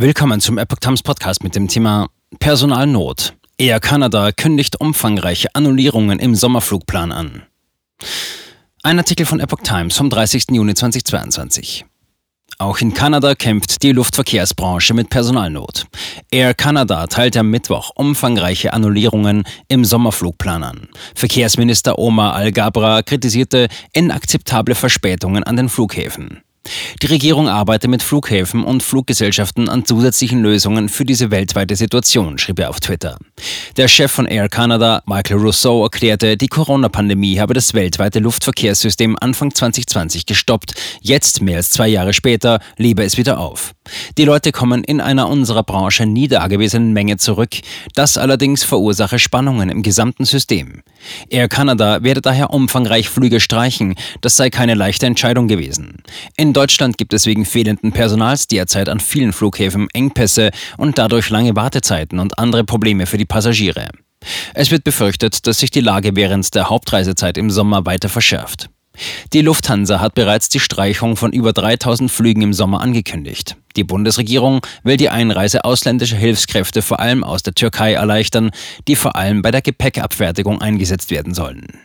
Willkommen zum Epoch Times Podcast mit dem Thema Personalnot. Air Canada kündigt umfangreiche Annullierungen im Sommerflugplan an. Ein Artikel von Epoch Times vom 30. Juni 2022. Auch in Kanada kämpft die Luftverkehrsbranche mit Personalnot. Air Canada teilte am Mittwoch umfangreiche Annullierungen im Sommerflugplan an. Verkehrsminister Omar Al-Gabra kritisierte inakzeptable Verspätungen an den Flughäfen. Die Regierung arbeitet mit Flughäfen und Fluggesellschaften an zusätzlichen Lösungen für diese weltweite Situation, schrieb er auf Twitter. Der Chef von Air Canada, Michael Rousseau, erklärte, die Corona-Pandemie habe das weltweite Luftverkehrssystem Anfang 2020 gestoppt. Jetzt, mehr als zwei Jahre später, lebe es wieder auf. Die Leute kommen in einer unserer Branche nie dagewesenen Menge zurück. Das allerdings verursache Spannungen im gesamten System. Air Canada werde daher umfangreich Flüge streichen. Das sei keine leichte Entscheidung gewesen. In Deutschland gibt es wegen fehlenden Personals derzeit an vielen Flughäfen Engpässe und dadurch lange Wartezeiten und andere Probleme für die Passagiere. Es wird befürchtet, dass sich die Lage während der Hauptreisezeit im Sommer weiter verschärft. Die Lufthansa hat bereits die Streichung von über 3000 Flügen im Sommer angekündigt. Die Bundesregierung will die Einreise ausländischer Hilfskräfte vor allem aus der Türkei erleichtern, die vor allem bei der Gepäckabfertigung eingesetzt werden sollen.